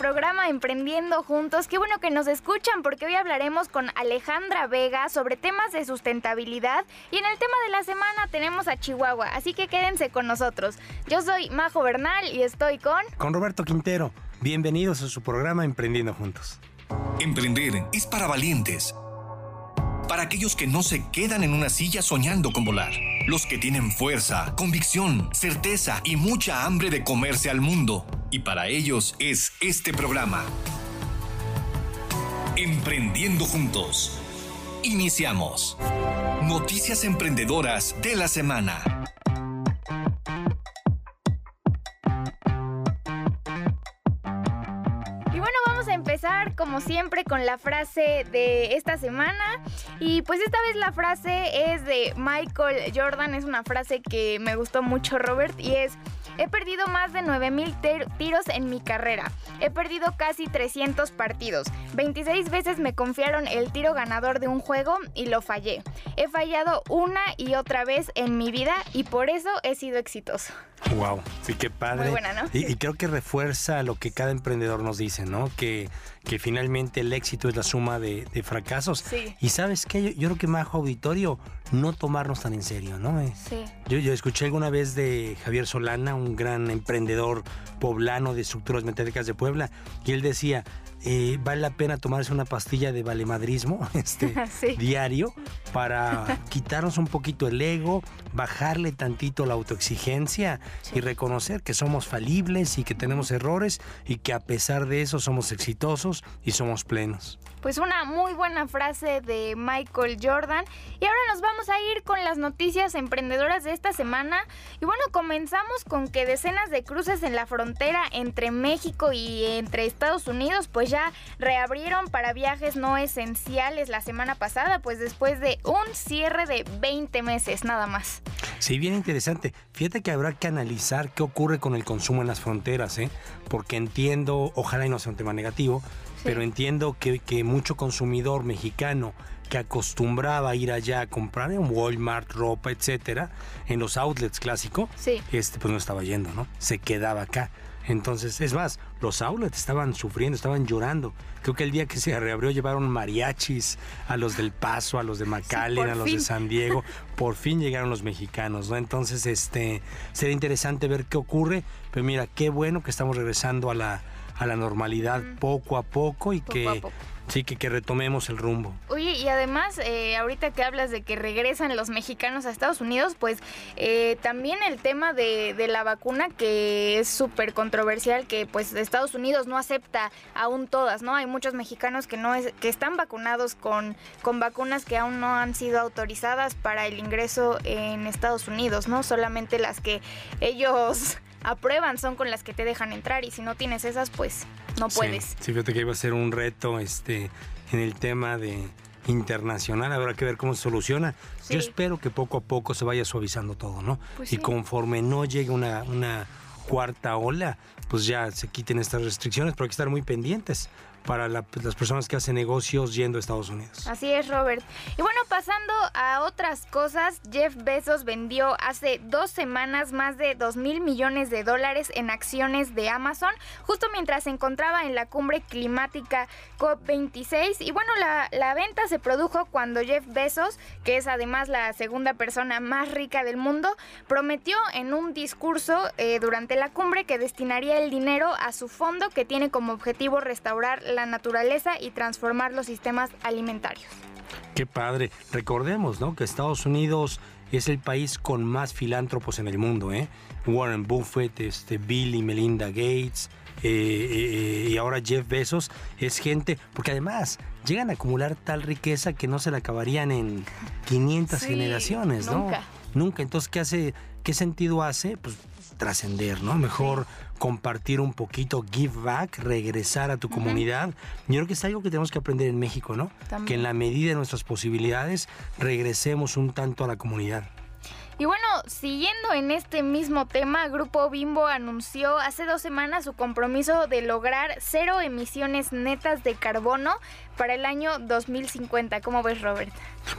programa Emprendiendo Juntos. Qué bueno que nos escuchan porque hoy hablaremos con Alejandra Vega sobre temas de sustentabilidad y en el tema de la semana tenemos a Chihuahua, así que quédense con nosotros. Yo soy Majo Bernal y estoy con... Con Roberto Quintero. Bienvenidos a su programa Emprendiendo Juntos. Emprender es para valientes para aquellos que no se quedan en una silla soñando con volar. Los que tienen fuerza, convicción, certeza y mucha hambre de comerse al mundo. Y para ellos es este programa. Emprendiendo juntos. Iniciamos. Noticias emprendedoras de la semana. Como siempre con la frase de esta semana y pues esta vez la frase es de Michael Jordan, es una frase que me gustó mucho Robert y es He perdido más de 9000 tiros en mi carrera. He perdido casi 300 partidos. 26 veces me confiaron el tiro ganador de un juego y lo fallé. He fallado una y otra vez en mi vida y por eso he sido exitoso. Wow, sí, qué padre. Muy buena, ¿no? Y, creo que refuerza lo que cada emprendedor nos dice, ¿no? Que, que finalmente el éxito es la suma de, fracasos. Sí. Y sabes qué, yo, creo que más auditorio, no tomarnos tan en serio, ¿no? Eh, sí. Yo, yo escuché alguna vez de Javier Solana, un gran emprendedor poblano de estructuras metálicas de Puebla, y él decía, eh, vale la pena tomarse una pastilla de valemadrismo este, diario para quitarnos un poquito el ego, bajarle tantito la autoexigencia y reconocer que somos falibles y que tenemos errores y que a pesar de eso somos exitosos y somos plenos. Pues una muy buena frase de Michael Jordan. Y ahora nos vamos a ir con las noticias emprendedoras de esta semana. Y bueno, comenzamos con que decenas de cruces en la frontera entre México y entre Estados Unidos pues ya reabrieron para viajes no esenciales la semana pasada, pues después de un cierre de 20 meses nada más. Sí, bien interesante. Fíjate que habrá que analizar qué ocurre con el consumo en las fronteras, ¿eh? porque entiendo, ojalá y no sea un tema negativo, pero entiendo que, que, mucho consumidor mexicano que acostumbraba a ir allá a comprar en Walmart, ropa, etcétera, en los outlets clásicos, este pues no estaba yendo, ¿no? Se quedaba acá. Entonces, es más, los outlets estaban sufriendo, estaban llorando. Creo que el día que se reabrió llevaron mariachis a los del Paso, a los de McAllen, a los de San Diego. Por fin llegaron los mexicanos, ¿no? Entonces, este, sería interesante ver qué ocurre. Pero mira, qué bueno que estamos regresando a la, a la normalidad poco a poco y que Sí, que, que retomemos el rumbo. Oye, y además, eh, ahorita que hablas de que regresan los mexicanos a Estados Unidos, pues eh, también el tema de, de, la vacuna que es súper controversial, que pues Estados Unidos no acepta aún todas, ¿no? Hay muchos mexicanos que no es, que están vacunados con, con vacunas que aún no han sido autorizadas para el ingreso en Estados Unidos, ¿no? Solamente las que ellos aprueban son con las que te dejan entrar y si no tienes esas, pues no puedes. Sí, fíjate que iba a ser un reto este, en el tema de internacional, habrá que ver cómo se soluciona. Yo espero que poco a poco se vaya suavizando todo, ¿no? Pues y conforme no llegue una, una cuarta ola, pues ya se quiten estas restricciones, pero hay que estar muy pendientes para pues, las personas que hacen negocios yendo a Estados Unidos. Así es, Robert. Y bueno, pasando a otras cosas, Jeff Bezos vendió hace dos semanas más de 2 mil millones de dólares en acciones de Amazon, justo mientras se encontraba en la cumbre climática COP26. Y bueno, la, la venta se produjo cuando Jeff Bezos, que es además la segunda persona más rica del mundo, prometió en un discurso eh, durante la cumbre que destinaría el dinero a su fondo que tiene como objetivo restaurar la naturaleza y transformar los sistemas alimentarios. Qué padre. Recordemos, ¿no? Que Estados Unidos es el país con más filántropos en el mundo, ¿eh? Warren Buffett, este, Bill y Melinda Gates, eh, eh, y ahora Jeff Bezos, es gente, porque además llegan a acumular tal riqueza que no se la acabarían en 500 generaciones, ¿no? Nunca. Nunca. Entonces, ¿qué hace? ¿Qué sentido hace? Pues trascender, ¿no? Mejor compartir un poquito, give back, regresar a tu comunidad. Yo creo que es algo que tenemos que aprender en México, ¿no? Que en la medida de nuestras posibilidades regresemos un tanto a la comunidad. Y bueno, siguiendo en este mismo tema, Grupo Bimbo anunció hace dos semanas su compromiso de lograr cero emisiones netas de carbono para el año 2050. ¿Cómo ves, Robert?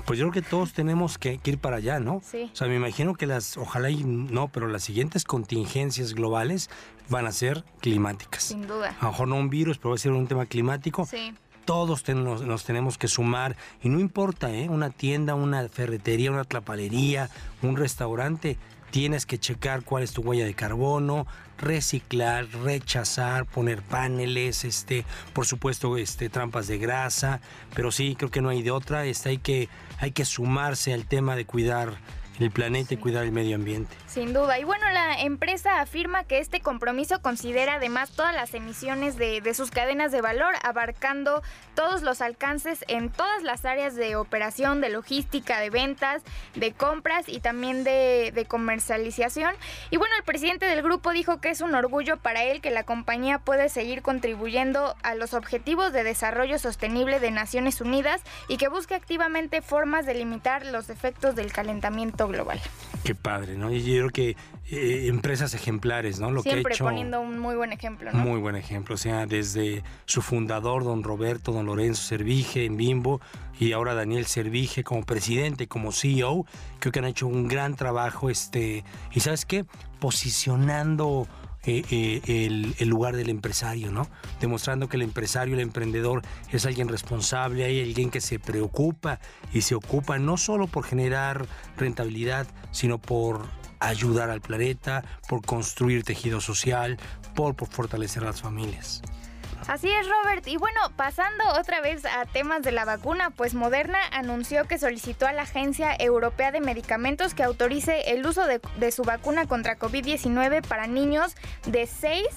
Pues yo creo que todos tenemos que, ir para allá, ¿no? Sí. O sea, me imagino que las, ojalá y no, pero las siguientes contingencias globales van a ser climáticas. Sin duda. A lo mejor no un virus, pero va a ser un tema climático. Sí todos nos, tenemos que sumar y no importa, ¿eh? una tienda, una ferretería, una tlapalería, un restaurante, tienes que checar cuál es tu huella de carbono, reciclar, rechazar, poner paneles, este, por supuesto, este, trampas de grasa, pero sí, creo que no hay de otra, este, hay que, hay que sumarse al tema de cuidar el planeta y cuidar el medio ambiente. Sin duda. Y bueno, la empresa afirma que este compromiso considera además todas las emisiones de, sus cadenas de valor, abarcando todos los alcances en todas las áreas de operación, de logística, de ventas, de compras y también de, de comercialización. Y bueno, el presidente del grupo dijo que es un orgullo para él que la compañía puede seguir contribuyendo a los objetivos de desarrollo sostenible de Naciones Unidas y que busque activamente formas de limitar los efectos del calentamiento global. Qué padre, ¿no? Y yo creo que eh, empresas ejemplares, ¿no? Lo Siempre que hecho, poniendo un muy buen ejemplo, ¿no? Muy buen ejemplo, o sea, desde su fundador, don Roberto, don Lorenzo Servige en Bimbo, y ahora Daniel Servige como presidente, como CEO, creo que han hecho un gran trabajo, este, y ¿sabes qué? Posicionando eh, eh, el, lugar del empresario, ¿no? Demostrando que el empresario, el emprendedor es alguien responsable, hay alguien que se preocupa y se ocupa no solo por generar rentabilidad, sino por ayudar al planeta, por construir tejido social, por, por fortalecer las familias. Así es, Robert. Y bueno, pasando otra vez a temas de la vacuna, pues Moderna anunció que solicitó a la Agencia Europea de Medicamentos que autorice el uso de, de su vacuna contra COVID-19 para niños de 6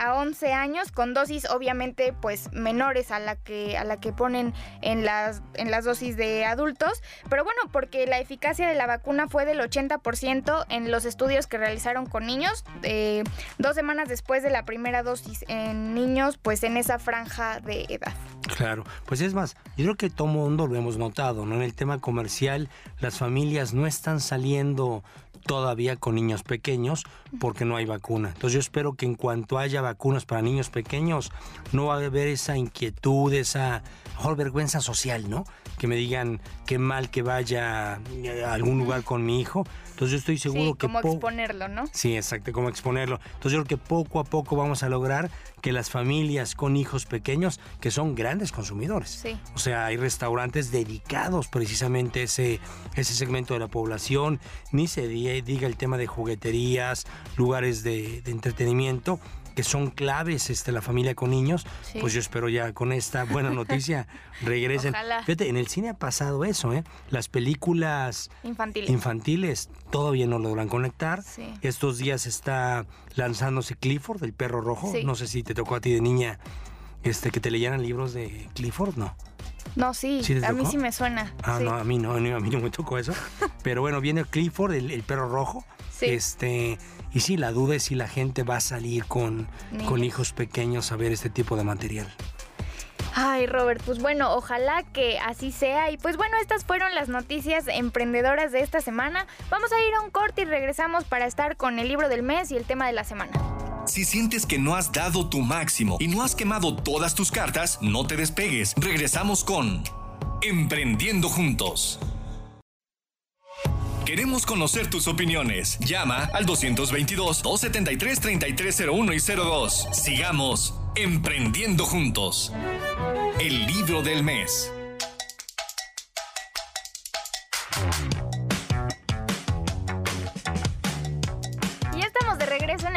a 11 años con dosis obviamente pues menores a la que a la que ponen en las en las dosis de adultos, pero bueno, porque la eficacia de la vacuna fue del 80% en los estudios que realizaron con niños, eh, dos semanas después de la primera dosis en niños, pues en esa franja de edad. Claro, pues es más, yo creo que todo mundo lo hemos notado, ¿no? En el tema comercial, las familias no están saliendo todavía con niños pequeños porque no hay vacuna. Entonces yo espero que en cuanto haya vacunas para niños pequeños no va a haber esa inquietud, esa vergüenza social, ¿no? Que me digan qué mal que vaya a algún lugar con mi hijo. Entonces yo estoy seguro que... Como exponerlo, ¿no? Sí, exacto, como exponerlo. Entonces yo creo que poco a poco vamos a lograr que las familias con hijos pequeños, que son grandes consumidores, sí. o sea, hay restaurantes dedicados precisamente a ese, ese segmento de la población, ni se diga el tema de jugueterías, lugares de, entretenimiento, que son claves este, la familia con niños, pues yo espero ya con esta buena noticia regresen. Fíjate, en el cine ha pasado eso, ¿eh? Las películas infantiles, infantiles todavía no logran conectar. Estos días está lanzándose Clifford, el perro rojo. No sé si te tocó a ti de niña este, que te leyeran libros de Clifford, ¿no? No, sí, a mí sí me suena. Ah, no, a mí no, a mí no me tocó eso. Pero bueno, viene Clifford, el, perro rojo. Este, y sí, la duda es si la gente va a salir con, con hijos pequeños a ver este tipo de material. Ay, Robert, pues bueno, ojalá que así sea. Y pues bueno, estas fueron las noticias emprendedoras de esta semana. Vamos a ir a un corte y regresamos para estar con el libro del mes y el tema de la semana. Si sientes que no has dado tu máximo y no has quemado todas tus cartas, no te despegues. Regresamos con Emprendiendo Juntos. Queremos conocer tus opiniones. Llama al 222-273-3301 y 02. Sigamos Emprendiendo Juntos. El libro del mes.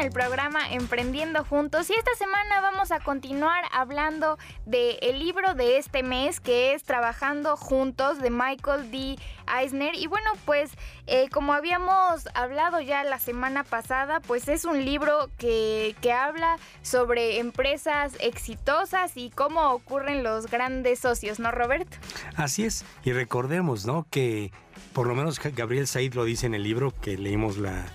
El programa Emprendiendo Juntos y esta semana vamos a continuar hablando del el libro de este mes que es Trabajando Juntos de Michael D. Eisner y bueno pues eh, como habíamos hablado ya la semana pasada pues es un libro que, que habla sobre empresas exitosas y cómo ocurren los grandes socios, ¿no Roberto? Así es y recordemos ¿no? que por lo menos Gabriel Said lo dice en el libro que leímos la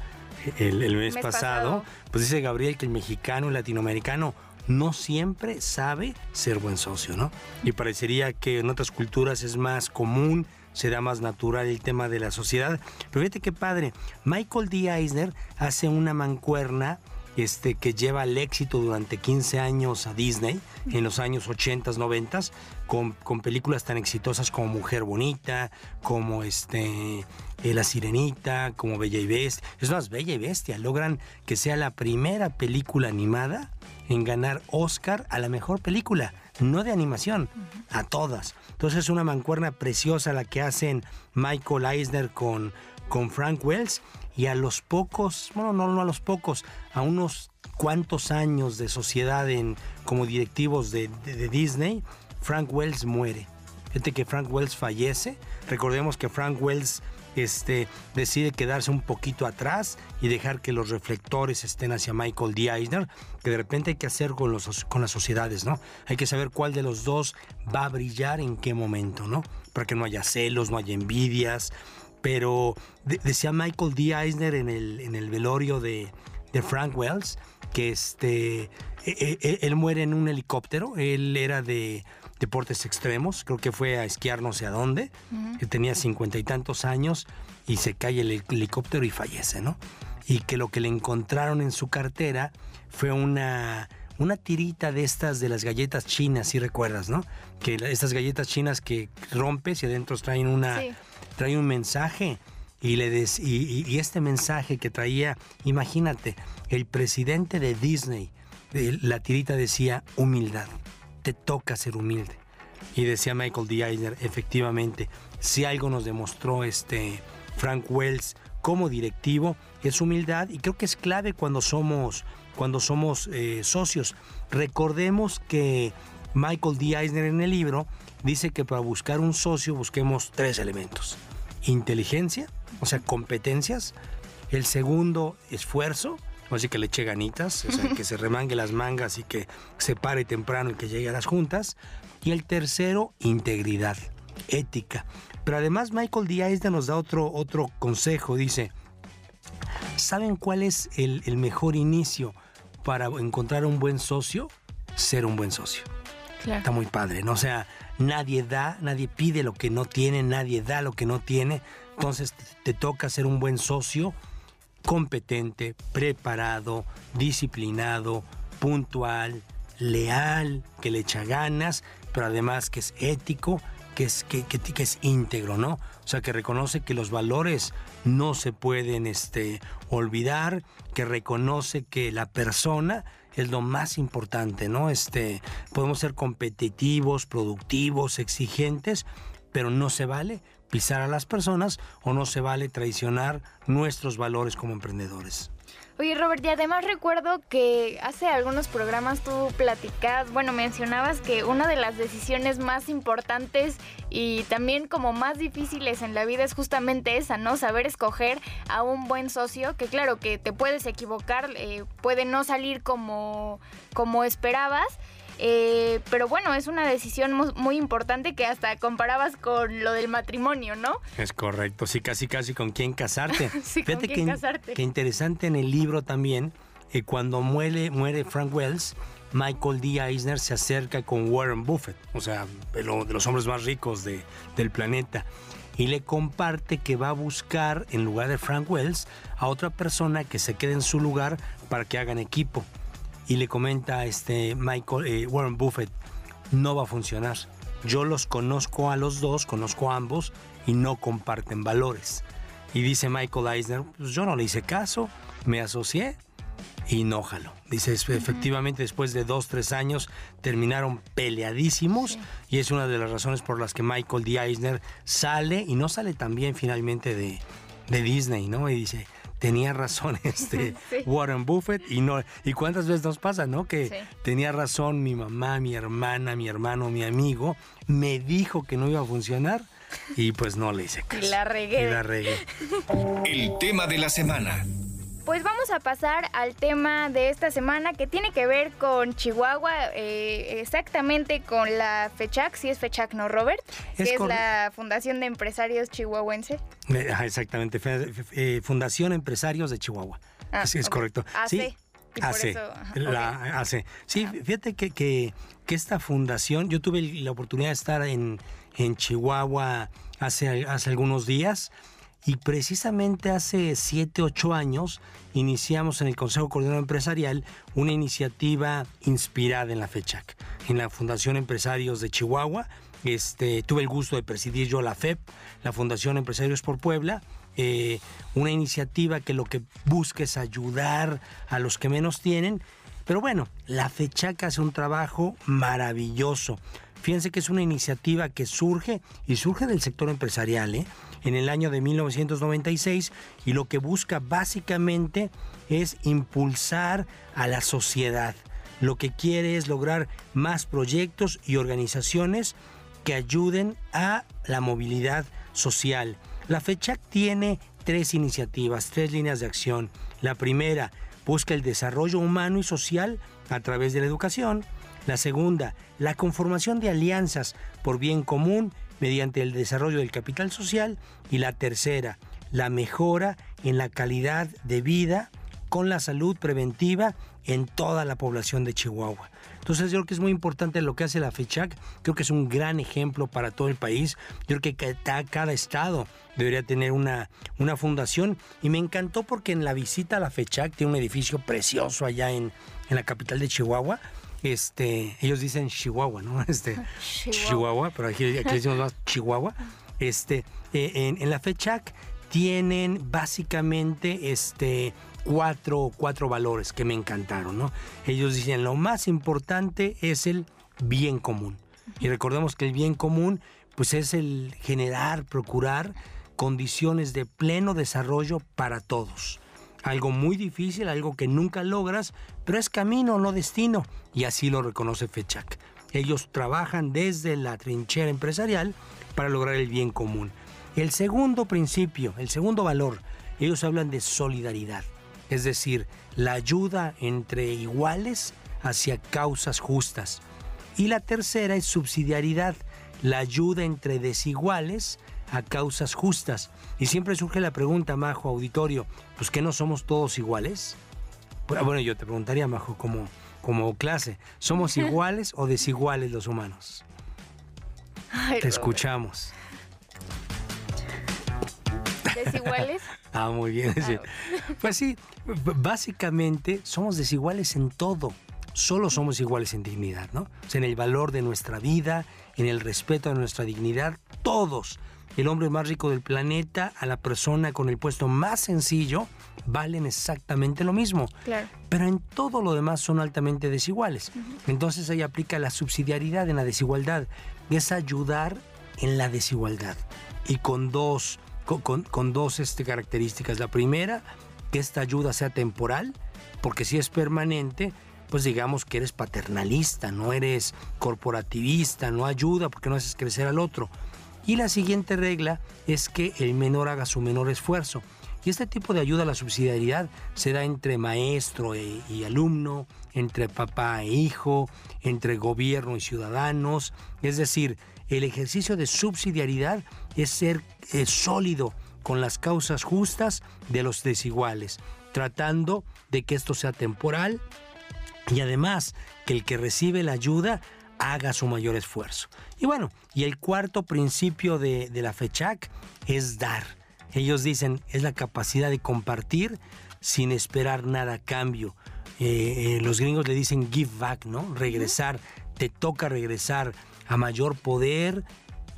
el, mes, pasado, pues dice Gabriel que el mexicano y latinoamericano no siempre sabe ser buen socio, ¿no? Y parecería que en otras culturas es más común se da más natural el tema de la sociedad. Pero fíjate qué padre, Michael D. Eisner hace una mancuerna este, que lleva el éxito durante 15 años a Disney, en los años 80, 90, con, con películas tan exitosas como Mujer Bonita, como este, eh, La Sirenita, como Bella y Bestia. Es más, Bella y Bestia logran que sea la primera película animada en ganar Oscar a la mejor película, no de animación, a todas. Entonces es una mancuerna preciosa la que hacen Michael Eisner con, con Frank Wells y a los pocos, bueno, no, a los pocos, a unos cuantos años de sociedad en, como directivos de, de Disney, Frank Wells muere. Fíjate que Frank Wells fallece. Recordemos que Frank Wells este, decide quedarse un poquito atrás y dejar que los reflectores estén hacia Michael D. Eisner, que de repente hay que hacer con, los, con las sociedades, ¿no? Hay que saber cuál de los dos va a brillar en qué momento, ¿no? Para que no haya celos, no haya envidias. Pero decía Michael D. Eisner en el, en el velorio de, de Frank Wells que este, e, e, e, él muere en un helicóptero, él era de deportes extremos, creo que fue a esquiar no sé a dónde, que tenía cincuenta y tantos años y se cae el helicóptero y fallece, ¿no? Y que lo que le encontraron en su cartera fue una, una tirita de estas de las galletas chinas, si recuerdas, ¿no? Que estas galletas chinas que rompes y adentro traen una traen un mensaje y, le des, y, este mensaje que traía, imagínate, el presidente de Disney, la tirita decía humildad te toca ser humilde. Y decía Michael D. Eisner, efectivamente, si algo nos demostró este Frank Wells como directivo, es humildad y creo que es clave cuando somos, cuando somos eh, socios. Recordemos que Michael D. Eisner en el libro dice que para buscar un socio busquemos tres elementos. Inteligencia, o sea, competencias. El segundo, esfuerzo así que le eche ganitas, que se remangue las mangas y que se pare temprano y que llegue a las juntas. Y el tercero, integridad, ética. Pero además Michael D. nos da otro, otro consejo, dice, ¿saben cuál es el, el mejor inicio para encontrar un buen socio? Ser un buen socio. Está muy padre, ¿no? O sea, nadie da, nadie pide lo que no tiene, nadie da lo que no tiene. Entonces te toca ser un buen socio competente, preparado, disciplinado, puntual, leal, que le echa ganas, pero además que es ético, que es, que, que, es íntegro, ¿no? O sea, que reconoce que los valores no se pueden este, olvidar, que reconoce que la persona es lo más importante, ¿no? Este, podemos ser competitivos, productivos, exigentes, pero no se vale pisar a las personas o no se vale traicionar nuestros valores como emprendedores. Oye Robert, y además recuerdo que hace algunos programas tú platicabas, bueno, mencionabas que una de las decisiones más importantes y también como más difíciles en la vida es justamente esa, ¿no? Saber escoger a un buen socio, que claro que te puedes equivocar, eh, puede no salir como, como esperabas, eh, pero bueno, es una decisión muy importante que hasta comparabas con lo del matrimonio, ¿no? Es correcto, sí, casi casi con quién casarte. sí, con quién que, casarte. Qué interesante en el libro también, eh, cuando muere, muere Frank Wells, Michael D. Eisner se acerca con Warren Buffett, o sea, de, de los hombres más ricos de, del planeta, y le comparte que va a buscar, en lugar de Frank Wells, a otra persona que se quede en su lugar para que hagan equipo y le comenta este Michael eh, Warren Buffett, no va a funcionar. Yo los conozco a los dos, conozco a ambos y no comparten valores. Y dice Michael Eisner, pues yo no le hice caso, me asocié y no jalo. Dice, efectivamente, después de dos, tres años terminaron peleadísimos y es una de las razones por las que Michael D. Eisner sale y no sale también finalmente de, de Disney, ¿no? Y dice, tenía razón este Warren Buffett y no y cuántas veces nos pasa, ¿no? Que tenía razón mi mamá, mi hermana, mi hermano, mi amigo, me dijo que no iba a funcionar y pues no le hice caso. Y la regué. Y la regué. El tema de la semana. Pues vamos a pasar al tema de esta semana que tiene que ver con Chihuahua, eh, exactamente con la FECHAC, si es FECHAC, ¿no, Robert? que es la Fundación de Empresarios Chihuahuense. Eh, exactamente, eh, Fundación Empresarios de Chihuahua. Ah, sí, es correcto. Sí, AC, la Sí, fíjate que, que, esta fundación, yo tuve la oportunidad de estar en, en Chihuahua hace, hace algunos días. Y precisamente hace 7, 8 años iniciamos en el Consejo Coordinador Empresarial una iniciativa inspirada en la FECHAC, en la Fundación Empresarios de Chihuahua. Este, tuve el gusto de presidir yo la FEP, la Fundación Empresarios por Puebla, eh, una iniciativa que lo que busca es ayudar a los que menos tienen. Pero bueno, la FECHAC hace un trabajo maravilloso. Fíjense que es una iniciativa que surge y surge del sector empresarial ¿eh? en el año de 1996 y lo que busca básicamente es impulsar a la sociedad. Lo que quiere es lograr más proyectos y organizaciones que ayuden a la movilidad social. La FECHAC tiene tres iniciativas, tres líneas de acción. La primera busca el desarrollo humano y social a través de la educación. La segunda, la conformación de alianzas por bien común mediante el desarrollo del capital social. Y la tercera, la mejora en la calidad de vida con la salud preventiva en toda la población de Chihuahua. Entonces yo creo que es muy importante lo que hace la FECHAC, creo que es un gran ejemplo para todo el país, yo creo que cada, estado debería tener una, una fundación y me encantó porque en la visita a la FECHAC tiene un edificio precioso allá en, en la capital de Chihuahua, este, ellos dicen Chihuahua, ¿no? Este, Chihuahua. pero aquí, aquí, decimos más Chihuahua. Este, eh, en, en, la FECHAC tienen básicamente este, cuatro, cuatro valores que me encantaron, ¿no? Ellos dicen, lo más importante es el bien común. Y recordemos que el bien común, pues es el generar, procurar condiciones de pleno desarrollo para todos. Algo muy difícil, algo que nunca logras, pero es camino, no destino. Y así lo reconoce FECHAC. Ellos trabajan desde la trinchera empresarial para lograr el bien común. El segundo principio, el segundo valor, ellos hablan de solidaridad es decir, la ayuda entre iguales hacia causas justas. Y la tercera es subsidiariedad, la ayuda entre desiguales a causas justas. Y siempre surge la pregunta, Majo, auditorio, pues que no somos todos iguales. Bueno, yo te preguntaría, Majo, como, como clase, ¿somos iguales o desiguales los humanos? te escuchamos. ¿Desiguales? Ah, muy bien. Pues sí, básicamente somos desiguales en todo. Solo somos iguales en dignidad, ¿no? en el valor de nuestra vida, en el respeto a nuestra dignidad, todos. El hombre más rico del planeta a la persona con el puesto más sencillo valen exactamente lo mismo. Claro. Pero en todo lo demás son altamente desiguales. Entonces ahí aplica la subsidiariedad en la desigualdad. Es ayudar en la desigualdad. Y con dos con, dos este, características. La primera, que esta ayuda sea temporal, porque si es permanente, pues digamos que eres paternalista, no eres corporativista, no ayuda porque no haces crecer al otro. Y la siguiente regla es que el menor haga su menor esfuerzo. Y este tipo de ayuda a la subsidiariedad se da entre maestro e, y alumno, entre papá e hijo, entre gobierno y ciudadanos. Es decir, el ejercicio de subsidiariedad es ser sólido con las causas justas de los desiguales, tratando de que esto sea temporal y además que el que recibe la ayuda haga su mayor esfuerzo. Y bueno, y el cuarto principio de, la FECHAC es dar. Ellos dicen, es la capacidad de compartir sin esperar nada a cambio. Eh, eh, los gringos le dicen give back, ¿no? Regresar, te toca regresar a mayor poder,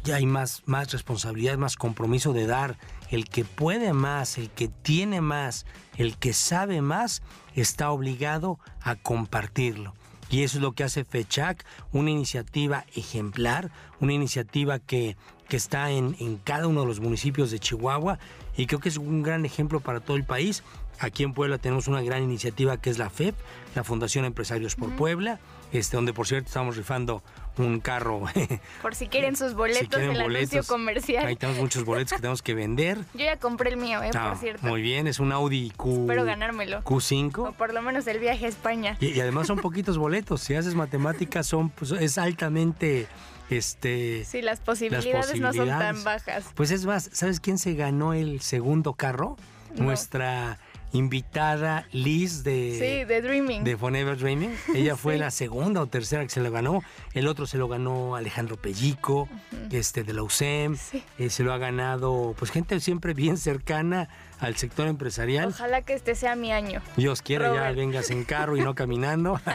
ya hay más, más responsabilidad, más compromiso de dar. El que puede más, el que tiene más, el que sabe más, está obligado a compartirlo. Y eso es lo que hace FECHAC, una iniciativa ejemplar, una iniciativa que, que está en, en, cada uno de los municipios de Chihuahua y creo que es un gran ejemplo para todo el país. Aquí en Puebla tenemos una gran iniciativa que es la FEP, la Fundación Empresarios por Puebla, este, donde por cierto estamos rifando un carro. Por si quieren sus boletos en el anuncio comercial. Ahí tenemos muchos boletos que tenemos que vender. Yo ya compré el mío, eh, por ah, cierto. Muy bien, es un Audi Q. Espero ganármelo. Q5. O por lo menos el viaje a España. Y, además son poquitos boletos. Si haces matemáticas, son, pues, es altamente. Este, sí, las posibilidades, no son tan bajas. Pues es más, ¿sabes quién se ganó el segundo carro? Nuestra invitada Liz de, sí, de Dreaming. De Forever Dreaming. Ella fue la segunda o tercera que se lo ganó. El otro se lo ganó Alejandro Pellico, este de la USEM. Eh, se lo ha ganado pues gente siempre bien cercana al sector empresarial. Ojalá que este sea mi año. Dios quiera ya vengas en carro y no caminando.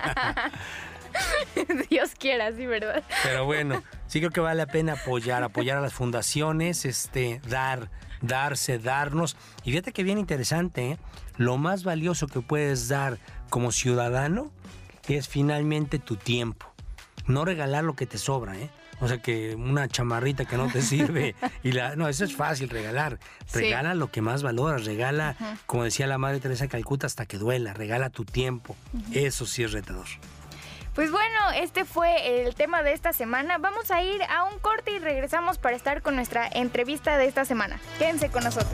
Dios quiera, sí, ¿verdad? Pero bueno, sí creo que vale la pena apoyar, apoyar a las fundaciones, este, dar, darse, darnos. Y fíjate que bien interesante, ¿eh? Lo más valioso que puedes dar como ciudadano es finalmente tu tiempo. No regalar lo que te sobra, ¿eh? O sea, que una chamarrita que no te sirve y la no, eso es fácil regalar. Regala lo que más valoras, regala, como decía la madre Teresa Calcuta, hasta que duela, regala tu tiempo. Eso sí es retador. Pues bueno, este fue el tema de esta semana. Vamos a ir a un corte y regresamos para estar con nuestra entrevista de esta semana. Quédense con nosotros.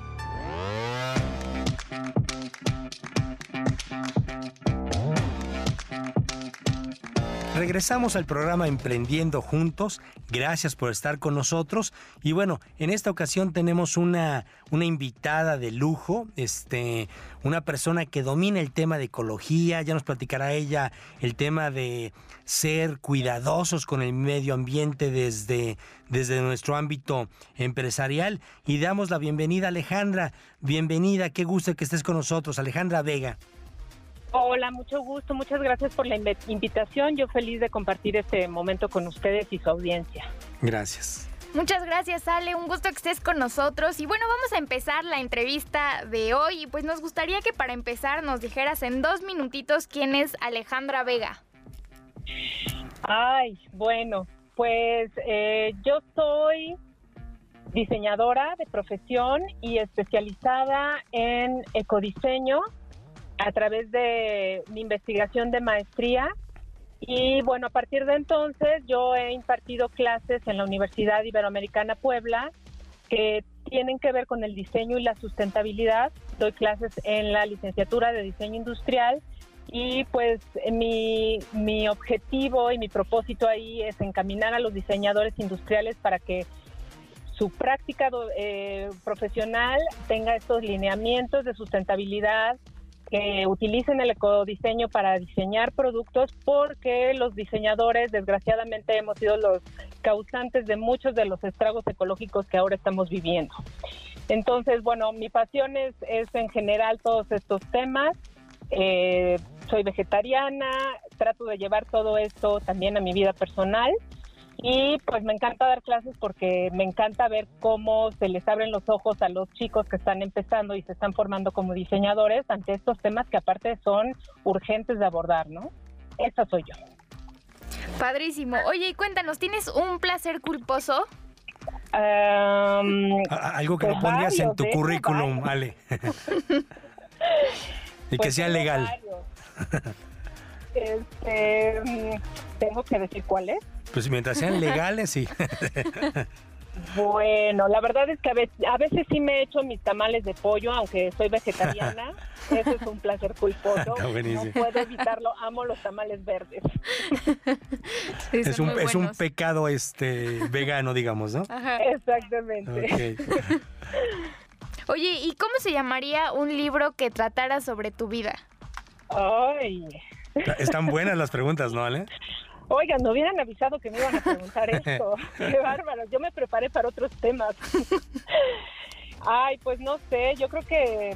Regresamos al programa Emprendiendo Juntos. Gracias por estar con nosotros. Y bueno, en esta ocasión tenemos una, una invitada de lujo, este, una persona que domina el tema de ecología. Ya nos platicará ella el tema de ser cuidadosos con el medio ambiente desde, desde nuestro ámbito empresarial. Y damos la bienvenida a Alejandra. Bienvenida, qué gusto que estés con nosotros, Alejandra Vega. Hola, mucho gusto, muchas gracias por la invitación. Yo feliz de compartir este momento con ustedes y su audiencia. Gracias. Muchas gracias, Ale. Un gusto que estés con nosotros. Y bueno, vamos a empezar la entrevista de hoy. Pues nos gustaría que para empezar nos dijeras en dos minutitos quién es Alejandra Vega. Ay, bueno, pues eh, yo soy diseñadora de profesión y especializada en ecodiseño a través de mi investigación de maestría. Y bueno, a partir de entonces yo he impartido clases en la Universidad Iberoamericana Puebla que tienen que ver con el diseño y la sustentabilidad. Doy clases en la licenciatura de diseño industrial y pues mi, mi objetivo y mi propósito ahí es encaminar a los diseñadores industriales para que su práctica eh, profesional tenga estos lineamientos de sustentabilidad, que utilicen el ecodiseño para diseñar productos porque los diseñadores desgraciadamente hemos sido los causantes de muchos de los estragos ecológicos que ahora estamos viviendo. Entonces, bueno, mi pasión es, en general todos estos temas. Eh, soy vegetariana, trato de llevar todo esto también a mi vida personal y pues me encanta dar clases porque me encanta ver cómo se les abren los ojos a los chicos que están empezando y se están formando como diseñadores ante estos temas que aparte son urgentes de abordar, ¿no? Esa soy yo. Padrísimo. Oye, y cuéntanos, ¿tienes un placer culposo? Algo que pues pondrías en tu currículum, Ale. y que pues sea legal. Este, mm, tengo que decir cuál es. Pues mientras sean legales, sí. Bueno, la verdad es que a veces, sí me he hecho mis tamales de pollo, aunque soy vegetariana. Eso es un placer culposo. no puedo evitarlo. Amo los tamales verdes. es, un, es un pecado este vegano, digamos, ¿no? Exactamente. Oye, ¿y cómo se llamaría un libro que tratara sobre tu vida? Ay. Están buenas las preguntas, ¿no, Ale? Oigan, no hubieran avisado que me iban a preguntar esto. Qué bárbaro. Yo me preparé para otros temas. Ay, pues no sé. Yo creo que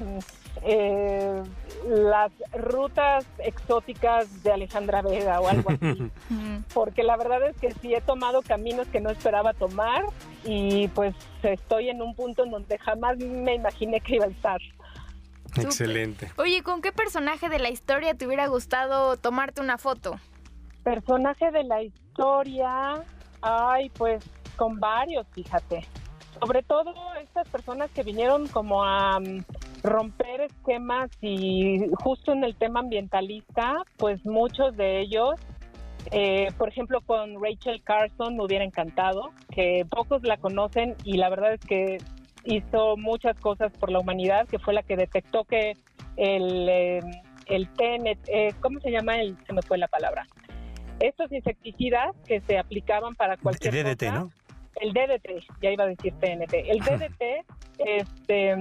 eh, las rutas exóticas de Alejandra Vega o algo así. Porque la verdad es que sí he tomado caminos que no esperaba tomar y pues estoy en un punto en donde jamás me imaginé que iba a estar. Excelente. Oye, ¿con qué personaje de la historia te hubiera gustado tomarte una foto? Personaje de la historia, ay, pues con varios, fíjate. Sobre todo estas personas que vinieron como a mm, romper esquemas y justo en el tema ambientalista, pues muchos de ellos Eh, por ejemplo, con Rachel Carson me hubiera encantado, que pocos la conocen y la verdad es que hizo muchas cosas por la humanidad, que fue la que detectó que el, eh, el TNT, eh, ¿cómo se llama? El, se me fue la palabra. Estos insecticidas que se aplicaban para cualquier El DDT, cosa, ¿no? el DDT, ya iba a decir TNT. El DDT, este,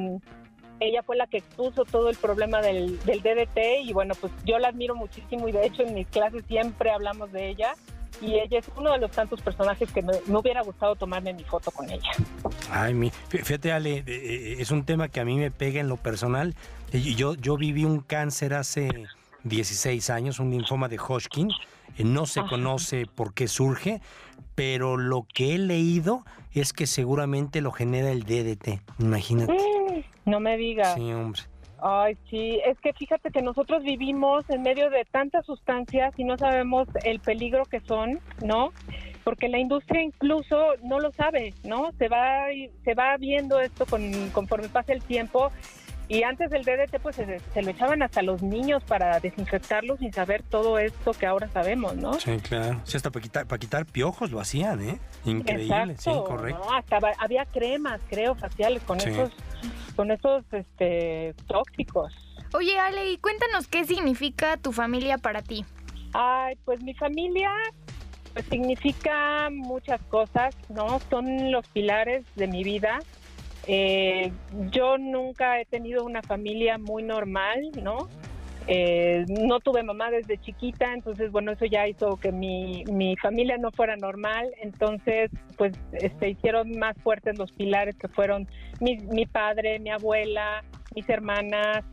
ella fue la que expuso todo el problema del, del DDT y bueno, pues yo la admiro muchísimo y de hecho en mis clases siempre hablamos de ella y ella es uno de los tantos personajes que me, me hubiera gustado tomarme mi foto con ella. Ay, mi, fí- fíjate, Ale, eh, eh, es un tema que a mí me pega en lo personal. Yo, yo viví un cáncer hace 16 años, un linfoma de Hodgkin. No se Ajá. conoce por qué surge, pero lo que he leído es que seguramente lo genera el DDT. Imagínate. No me digas. Sí, hombre. Ay, sí, es que fíjate que nosotros vivimos en medio de tantas sustancias y no sabemos el peligro que son, ¿no? Porque la industria incluso no lo sabe, ¿no? Se va se va viendo esto con, conforme pasa el tiempo y antes del DDT pues se, se lo echaban hasta los niños para desinfectarlos sin saber todo esto que ahora sabemos, ¿no? Sí, claro. Sí, hasta para quitar, para quitar piojos lo hacían, ¿eh? Increíble, sí, correcto. ¿no? Hasta había cremas, creo, faciales con Sí. esos con esos este tóxicos. Oye, Ale, y cuéntanos qué significa tu familia para ti. Ay, pues mi familia pues, significa muchas cosas, ¿no? Son los pilares de mi vida. Eh, yo nunca he tenido una familia muy normal, ¿no? Eh, no tuve mamá desde chiquita, entonces, bueno, eso ya hizo que mi, mi familia no fuera normal. Entonces, pues, se hicieron más fuertes los pilares que fueron mi, mi padre, mi abuela, mis hermanas,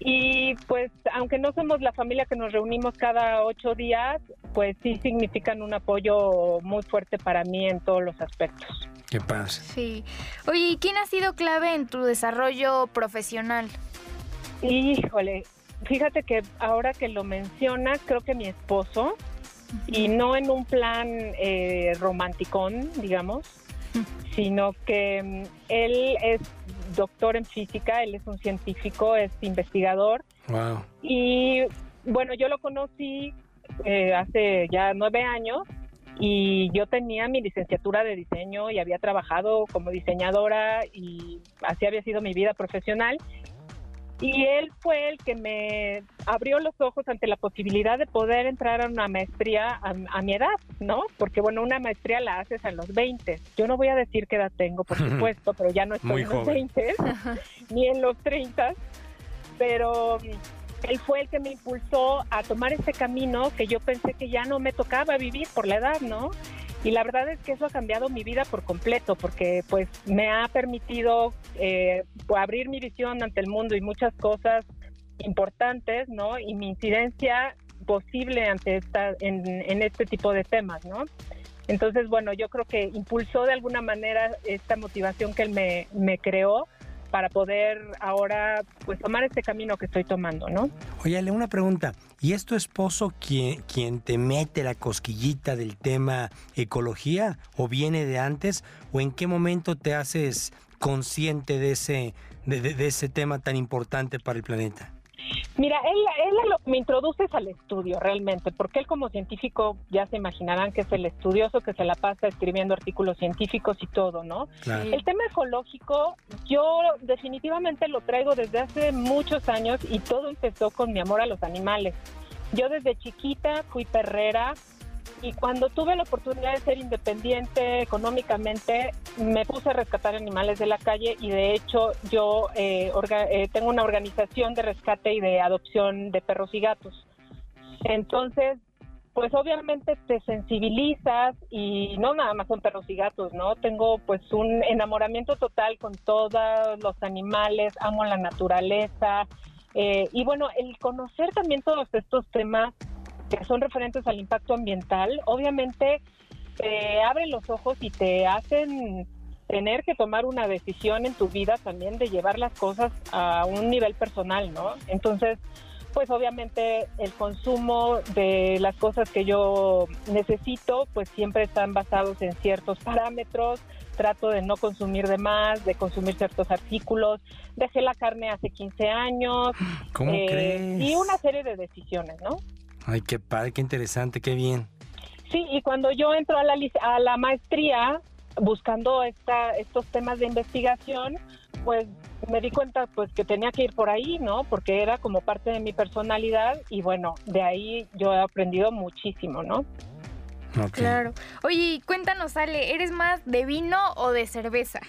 y pues aunque no somos la familia que nos reunimos cada ocho días, pues sí significan un apoyo muy fuerte para mí en todos los aspectos. ¿Qué pasa? Sí. Oye, ¿y quién ha sido clave en tu desarrollo profesional? Híjole, fíjate que ahora que lo mencionas, creo que mi esposo, y no en un plan eh, romanticón, digamos, sino que mm, él es doctor en física, él es un científico, es investigador, Wow. Y bueno, yo lo conocí eh, hace ya nueve años y yo tenía mi licenciatura de diseño y había trabajado como diseñadora y así había sido mi vida profesional. Y él fue el que me abrió los ojos ante la posibilidad de poder entrar a una maestría a, a mi edad, ¿no? Porque, bueno, una maestría la haces a los 20. Yo no voy a decir qué edad tengo, por supuesto, pero ya no estoy Muy en los joven. 20 ni en los 30, pero él fue el que me impulsó a tomar este camino que yo pensé que ya no me tocaba vivir por la edad, ¿no? Y la verdad es que eso ha cambiado mi vida por completo, porque pues me ha permitido eh, abrir mi visión ante el mundo y muchas cosas importantes, ¿no? Y mi incidencia posible ante esta, en, este tipo de temas, ¿no? Entonces, bueno, yo creo que impulsó de alguna manera esta motivación que él me creó para poder ahora pues tomar este camino que estoy tomando, ¿no? Oye, una pregunta. ¿Y es tu esposo quien, quien te mete la cosquillita del tema ecología o viene de antes? ¿O en qué momento te haces consciente de ese, de ese tema tan importante para el planeta? Mira, él, lo me introduce es al estudio realmente, porque él como científico ya se imaginarán que es el estudioso que se la pasa escribiendo artículos científicos y todo, ¿no? Claro. El tema ecológico yo definitivamente lo traigo desde hace muchos años y todo empezó con mi amor a los animales. Yo desde chiquita fui perrera y cuando tuve la oportunidad de ser independiente económicamente me puse a rescatar animales de la calle y de hecho yo eh, eh, tengo una organización de rescate y de adopción de perros y gatos. Entonces, pues obviamente te sensibilizas y no nada más son perros y gatos, ¿no? Tengo pues un enamoramiento total con todos los animales, amo la naturaleza eh, y bueno, el conocer también todos estos temas que son referentes al impacto ambiental, obviamente te abren los ojos y te hacen tener que tomar una decisión en tu vida también de llevar las cosas a un nivel personal, ¿no? Entonces, pues obviamente el consumo de las cosas que yo necesito, pues siempre están basados en ciertos parámetros. Trato de no consumir de más, de consumir ciertos artículos. Dejé la carne hace 15 años. ¿Cómo eh, crees? Y una serie de decisiones, ¿no? Ay, qué padre, qué interesante, qué bien. Sí, y cuando yo entro a la, a la maestría buscando esta, estos temas de investigación, pues me di cuenta pues que tenía que ir por ahí, ¿no? Porque era como parte de mi personalidad y bueno, de ahí yo he aprendido muchísimo, ¿no? Claro. Oye, cuéntanos, Ale, ¿eres más de vino o de cerveza?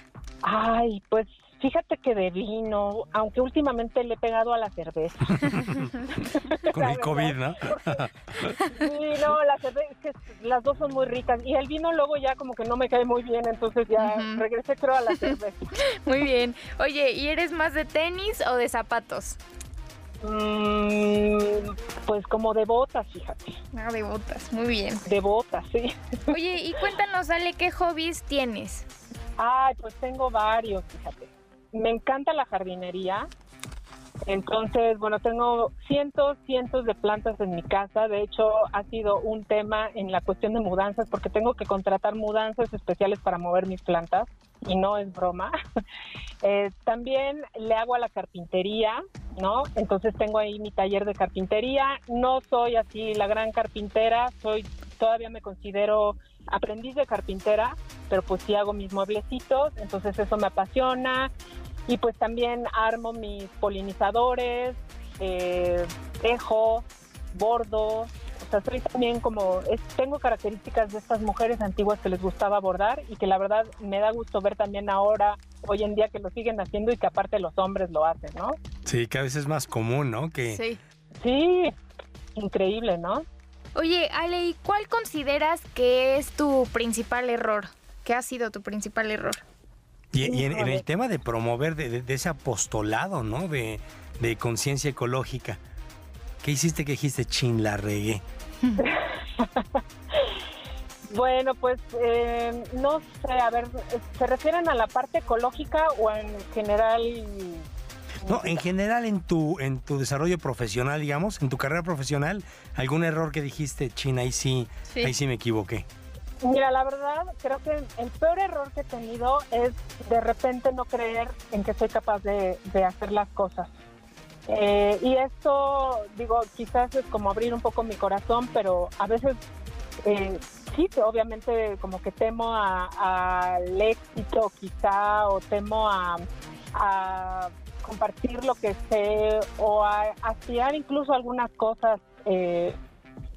Ay, pues Fíjate que de vino, aunque últimamente le he pegado a la cerveza. Con el COVID, ¿no? sí, no, la cerveza, que las dos son muy ricas. Y el vino luego ya como que no me cae muy bien, entonces ya regresé creo a la cerveza. Muy bien. Oye, ¿y eres más de tenis o de zapatos? Mm, pues como de botas, fíjate. Ah, de botas, muy bien. De botas, sí. Oye, y cuéntanos, Ale, ¿qué hobbies tienes? Ay, pues tengo varios, fíjate me encanta la jardinería. Entonces, bueno, tengo cientos, cientos de plantas en mi casa. De hecho, ha sido un tema en la cuestión de mudanzas porque tengo que contratar mudanzas especiales para mover mis plantas y no es broma. Eh, también le hago a la carpintería, ¿no? Entonces tengo ahí mi taller de carpintería. No soy así la gran carpintera, soy todavía me considero aprendiz de carpintera, pero pues sí hago mis mueblecitos, entonces eso me apasiona. Y pues también armo mis polinizadores, eh, tejo, bordo. O sea, soy también como, tengo características de estas mujeres antiguas que les gustaba bordar y que la verdad me da gusto ver también ahora, hoy en día, que lo siguen haciendo y que aparte los hombres lo hacen, ¿no? Sí, que a veces es más común, ¿no? Que... Sí. Sí, increíble, ¿no? Oye, Ale, ¿y cuál consideras que es tu principal error? ¿Qué ha sido tu principal error? Y, en, el tema de promover de, ese apostolado, ¿no? De, conciencia ecológica. ¿Qué hiciste que dijiste, chin, la regué? bueno, pues eh, no sé, a ver, ¿se refieren a la parte ecológica o en general? No, en general en tu, en tu desarrollo profesional, digamos, en tu carrera profesional, algún error que dijiste, chin, ahí sí, sí. ahí sí me equivoqué. Mira, la verdad, creo que el peor error que he tenido es de repente no creer en que soy capaz de, hacer las cosas. Eh, y esto, digo, quizás es como abrir un poco mi corazón, pero a veces eh, sí, obviamente como que temo al éxito quizá, o temo a, compartir lo que sé, o a aspirar incluso algunas cosas. Eh,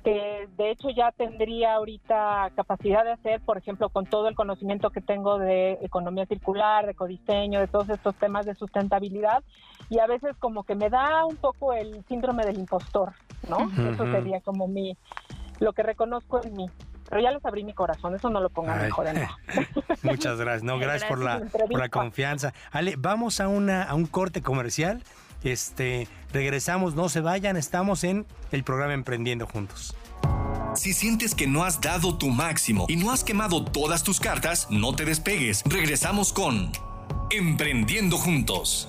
que de hecho ya tendría ahorita capacidad de hacer, por ejemplo, con todo el conocimiento que tengo de economía circular, de ecodiseño, de todos estos temas de sustentabilidad, y a veces como que me da un poco el síndrome del impostor, ¿no? Eso sería como mi, lo que reconozco en mí. Pero ya les abrí mi corazón, eso no lo pongan mejor en Muchas gracias, no, gracias, por la, por la confianza. Ale, vamos a, una, a un corte comercial este, regresamos, no se vayan, estamos en el programa Emprendiendo Juntos. Si sientes que no has dado tu máximo y no has quemado todas tus cartas, no te despegues. Regresamos con Emprendiendo Juntos.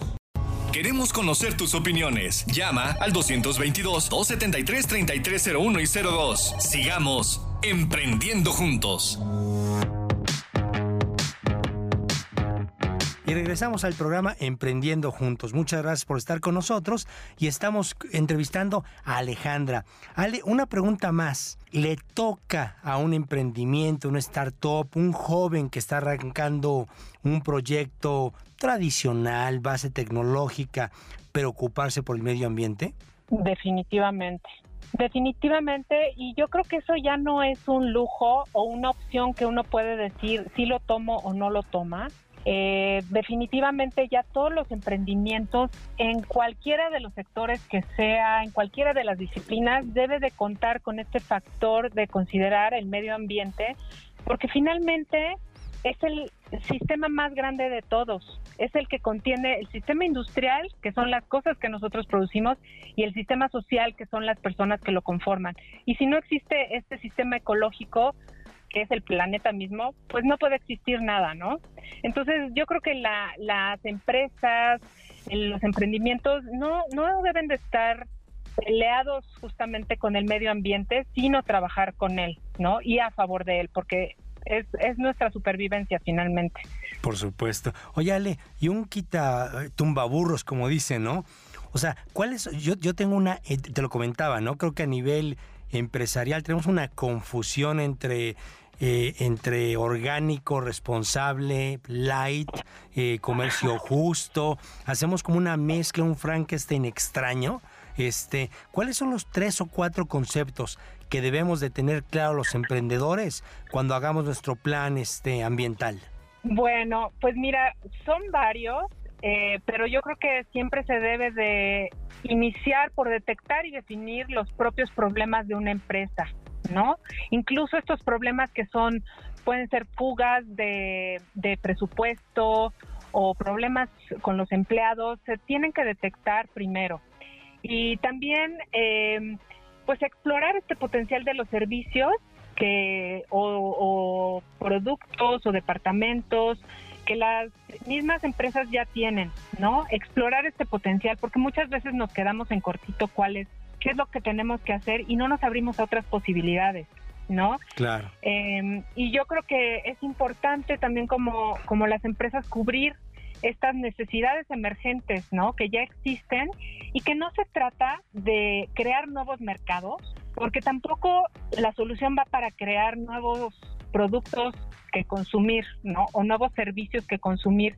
Queremos conocer tus opiniones. Llama al 222-273-3301 y 02. Sigamos Emprendiendo Juntos. Y regresamos al programa Emprendiendo Juntos. Muchas gracias por estar con nosotros y estamos entrevistando a Alejandra. Ale, una pregunta más. ¿Le toca a un emprendimiento, un startup, un joven que está arrancando un proyecto tradicional, base tecnológica, preocuparse por el medio ambiente? Definitivamente. Definitivamente, y yo creo que eso ya no es un lujo o una opción que uno puede decir si lo tomo o no lo toma. Eh, definitivamente ya todos los emprendimientos en cualquiera de los sectores que sea, en cualquiera de las disciplinas, debe de contar con este factor de considerar el medio ambiente, porque finalmente es el sistema más grande de todos. Es el que contiene el sistema industrial, que son las cosas que nosotros producimos, y el sistema social, que son las personas que lo conforman. Y si no existe este sistema ecológico, que es el planeta mismo, pues no puede existir nada, ¿no? Entonces yo creo que las empresas, los emprendimientos no, no deben de estar peleados justamente con el medio ambiente, sino trabajar con él, ¿no? Y a favor de él, porque es, es, nuestra supervivencia finalmente. Por supuesto. Oye, Ale, y un quita eh, tumbaburros, como dicen, ¿no? O sea, ¿cuál es? Yo, yo tengo una, eh, te lo comentaba, ¿no? Creo que a nivel empresarial tenemos una confusión entre eh, entre orgánico, responsable, light, eh, comercio justo. Hacemos como una mezcla, un Frankenstein extraño. Este, ¿Cuáles son los tres o cuatro conceptos que debemos de tener claro los emprendedores cuando hagamos nuestro plan este, ambiental? Bueno, pues mira, son varios, eh, pero yo creo que siempre se debe de iniciar por detectar y definir los propios problemas de una empresa. ¿No? Incluso estos problemas que son, pueden ser fugas de, presupuesto o problemas con los empleados, se tienen que detectar primero. Y también, eh, pues, explorar este potencial de los servicios que o, productos o departamentos que las mismas empresas ya tienen, ¿no? Explorar este potencial, porque muchas veces nos quedamos en cortito cuál es qué es lo que tenemos que hacer y no nos abrimos a otras posibilidades. ¿no? Claro. Em, y yo creo que es importante también como, como las empresas cubrir estas necesidades emergentes, ¿no? Que ya existen y que no se trata de crear nuevos mercados, porque tampoco la solución va para crear nuevos productos que consumir, ¿no? O nuevos servicios que consumir,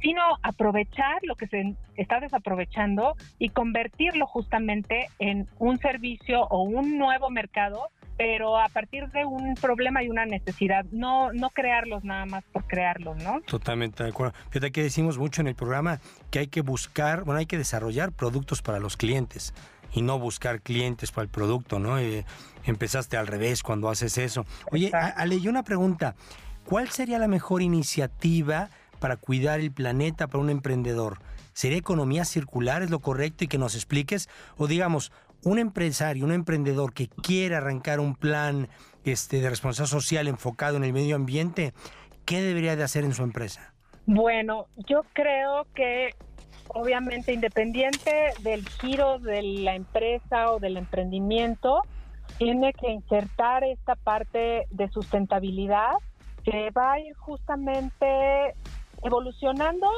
sino aprovechar lo que se está desaprovechando y convertirlo justamente en un servicio o un nuevo mercado pero a partir de un problema y una necesidad, no, no crearlos nada más por crearlos, ¿no? Totalmente de acuerdo. Fíjate que decimos mucho en el programa que hay que buscar, bueno, hay que desarrollar productos para los clientes y no buscar clientes para el producto, ¿no? Eh, empezaste al revés cuando haces eso. Oye, Ale, y una pregunta, ¿cuál sería la mejor iniciativa para cuidar el planeta para un emprendedor? ¿Sería economía circular, es lo correcto y que nos expliques? O digamos, un empresario, un emprendedor que quiere arrancar un plan este, de responsabilidad social enfocado en el medio ambiente, ¿qué debería de hacer en su empresa? Bueno, yo creo que obviamente independiente del giro de la empresa o del emprendimiento, tiene que insertar esta parte de sustentabilidad que va a ir justamente evolucionando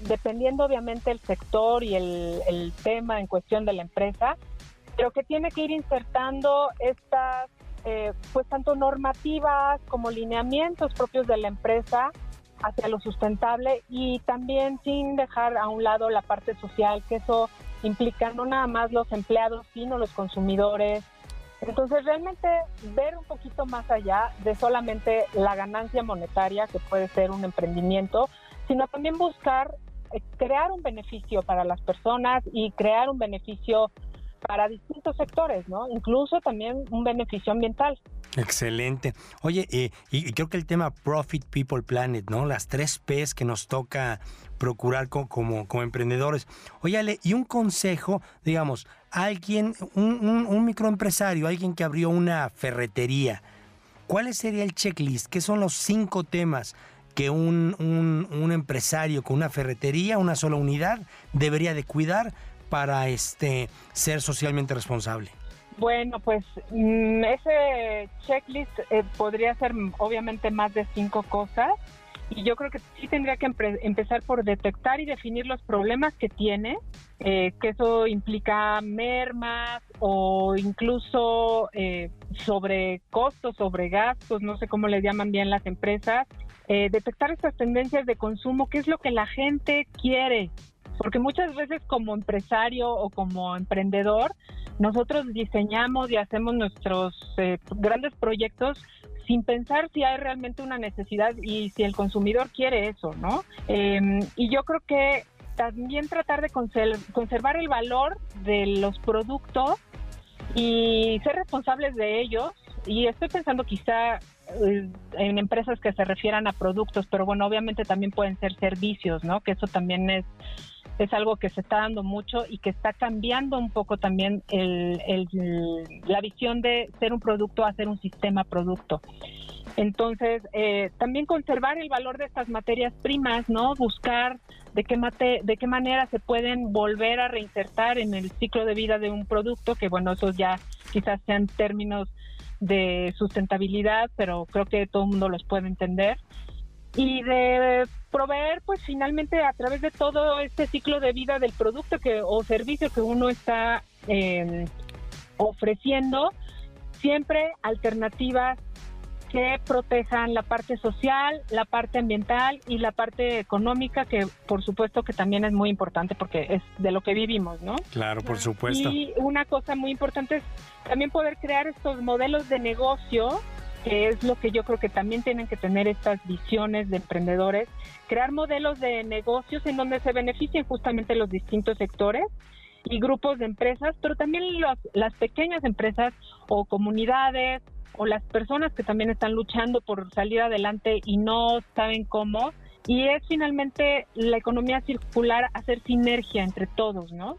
dependiendo obviamente el sector y el, tema en cuestión de la empresa, pero que tiene que ir insertando estas, eh, pues tanto normativas como lineamientos propios de la empresa hacia lo sustentable y también sin dejar a un lado la parte social, que eso implica no nada más los empleados, sino los consumidores. Entonces realmente ver un poquito más allá de solamente la ganancia monetaria que puede ser un emprendimiento, sino también buscar eh, crear un beneficio para las personas y crear un beneficio para distintos sectores, ¿no? Incluso también un beneficio ambiental. Excelente. Oye, eh, y, creo que el tema Profit People Planet, ¿no? Las tres P's que nos toca procurar como, emprendedores. Oye, y un consejo, digamos, alguien, un, un, microempresario, alguien que abrió una ferretería, ¿cuál sería el checklist? ¿Qué son los cinco temas que un, un, un, empresario con una ferretería, una sola unidad, debería de cuidar para este, ser socialmente responsable? Bueno, pues mm, ese checklist eh, podría ser obviamente más de cinco cosas. Y yo creo que sí tendría que empezar por detectar y definir los problemas que tiene, eh, que eso implica mermas o incluso eh, sobre costos, sobre gastos, no sé cómo le llaman bien las empresas, eh, detectar estas tendencias de consumo, qué es lo que la gente quiere, porque muchas veces como empresario o como emprendedor, nosotros diseñamos y hacemos nuestros eh, grandes proyectos sin pensar si hay realmente una necesidad y si el consumidor quiere eso, ¿no? Em, y yo creo que también tratar de conservar el valor de los productos y ser responsables de ellos. Y estoy pensando quizá eh, en empresas que se refieran a productos, pero bueno, obviamente también pueden ser servicios, ¿no? Que eso también es es algo que se está dando mucho y que está cambiando un poco también la visión de ser un producto a ser un sistema producto. Entonces, eh, también conservar el valor de estas materias primas, ¿no? Buscar de qué, mate, de qué manera se pueden volver a reinsertar en el ciclo de vida de un producto, que bueno, esos ya quizás sean términos de sustentabilidad, pero creo que todo el mundo los puede entender y de proveer pues finalmente a través de todo este ciclo de vida del producto que o servicio que uno está em, ofreciendo siempre alternativas que protejan la parte social, la parte ambiental y la parte económica, que por supuesto que también es muy importante porque es de lo que vivimos, ¿no? Claro, por supuesto. Y una cosa muy importante es también poder crear estos modelos de negocio, que es lo que yo creo que también tienen que tener estas visiones de emprendedores, crear modelos de negocios en donde se beneficien justamente los distintos sectores y grupos de empresas, pero también las pequeñas empresas o comunidades o las personas que también están luchando por salir adelante y no saben cómo. Y es finalmente la economía circular hacer sinergia entre todos, ¿no?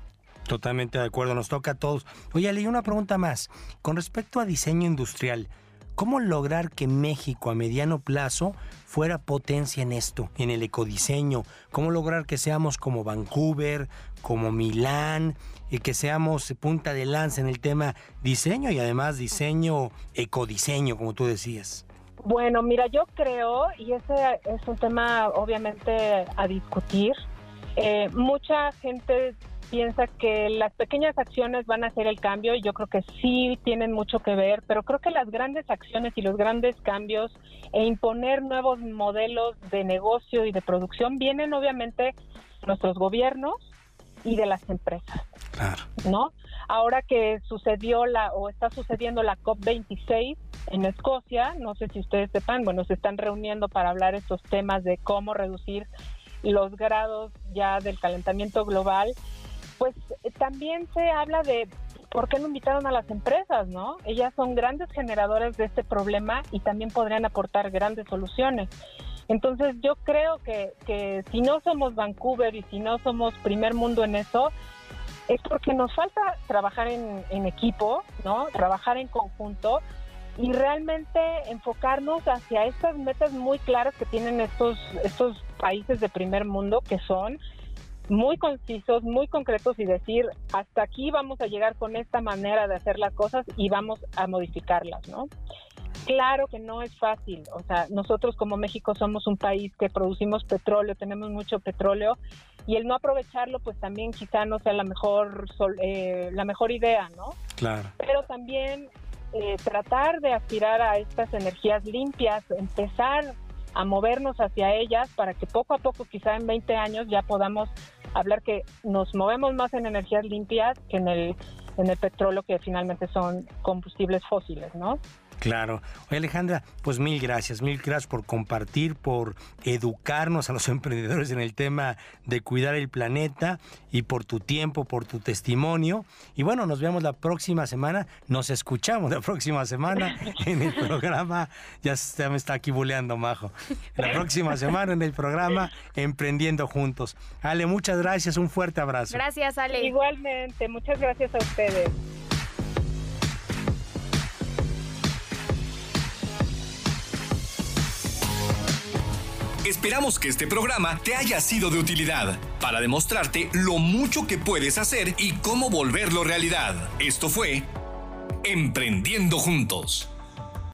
Totalmente de acuerdo, nos toca a todos. Oye, leí una pregunta más. Con respecto a diseño industrial, ¿cómo lograr que México a mediano plazo fuera potencia en esto, en el ecodiseño? ¿Cómo lograr que seamos como Vancouver, como Milán, y que seamos punta de lanza en el tema diseño y además diseño, ecodiseño, como tú decías? Bueno, mira, yo creo, y ese es un tema obviamente a discutir, eh, mucha gente piensa que las pequeñas acciones van a hacer el cambio y yo creo que sí tienen mucho que ver, pero creo que las grandes acciones y los grandes cambios e imponer nuevos modelos de negocio y de producción vienen obviamente nuestros gobiernos y de las empresas. Claro. ¿No? Ahora que sucedió la o está sucediendo la COP26 en Escocia, no sé si ustedes sepan, bueno, se están reuniendo para hablar estos temas de cómo reducir los grados ya del calentamiento global, pues eh, también se habla de por qué no invitaron a las empresas, ¿no? Ellas son grandes generadoras de este problema y también podrían aportar grandes soluciones. Entonces yo creo que, que si no somos Vancouver y si no somos primer mundo en eso, es porque nos falta trabajar en, en equipo, ¿no? Trabajar en conjunto y realmente enfocarnos hacia estas metas muy claras que tienen estos, estos países de primer mundo que son muy concisos, muy concretos y decir hasta aquí vamos a llegar con esta manera de hacer las cosas y vamos a modificarlas, ¿no? Claro que no es fácil, o sea, nosotros como México somos un país que producimos petróleo, tenemos mucho petróleo y el no aprovecharlo pues también quizá no sea la mejor eh, la mejor idea, ¿no? Claro. Pero también eh, tratar de aspirar a estas energías limpias, empezar a movernos hacia ellas para que poco a poco, quizá en 20 años, ya podamos hablar que nos movemos más en energías limpias que en el, en el petróleo, que finalmente son combustibles fósiles, ¿no? Claro. Oye, Alejandra, pues mil gracias, mil gracias por compartir, por educarnos a los emprendedores en el tema de cuidar el planeta y por tu tiempo, por tu testimonio. Y bueno, nos vemos la próxima semana, nos escuchamos la próxima semana en el programa, ya, me está aquí buleando Majo, la próxima semana en el programa Emprendiendo Juntos. Ale, muchas gracias, un fuerte abrazo. Gracias, Ale. Igualmente, muchas gracias a ustedes. Esperamos que este programa te haya sido de utilidad para demostrarte lo mucho que puedes hacer y cómo volverlo realidad. Esto fue Emprendiendo Juntos.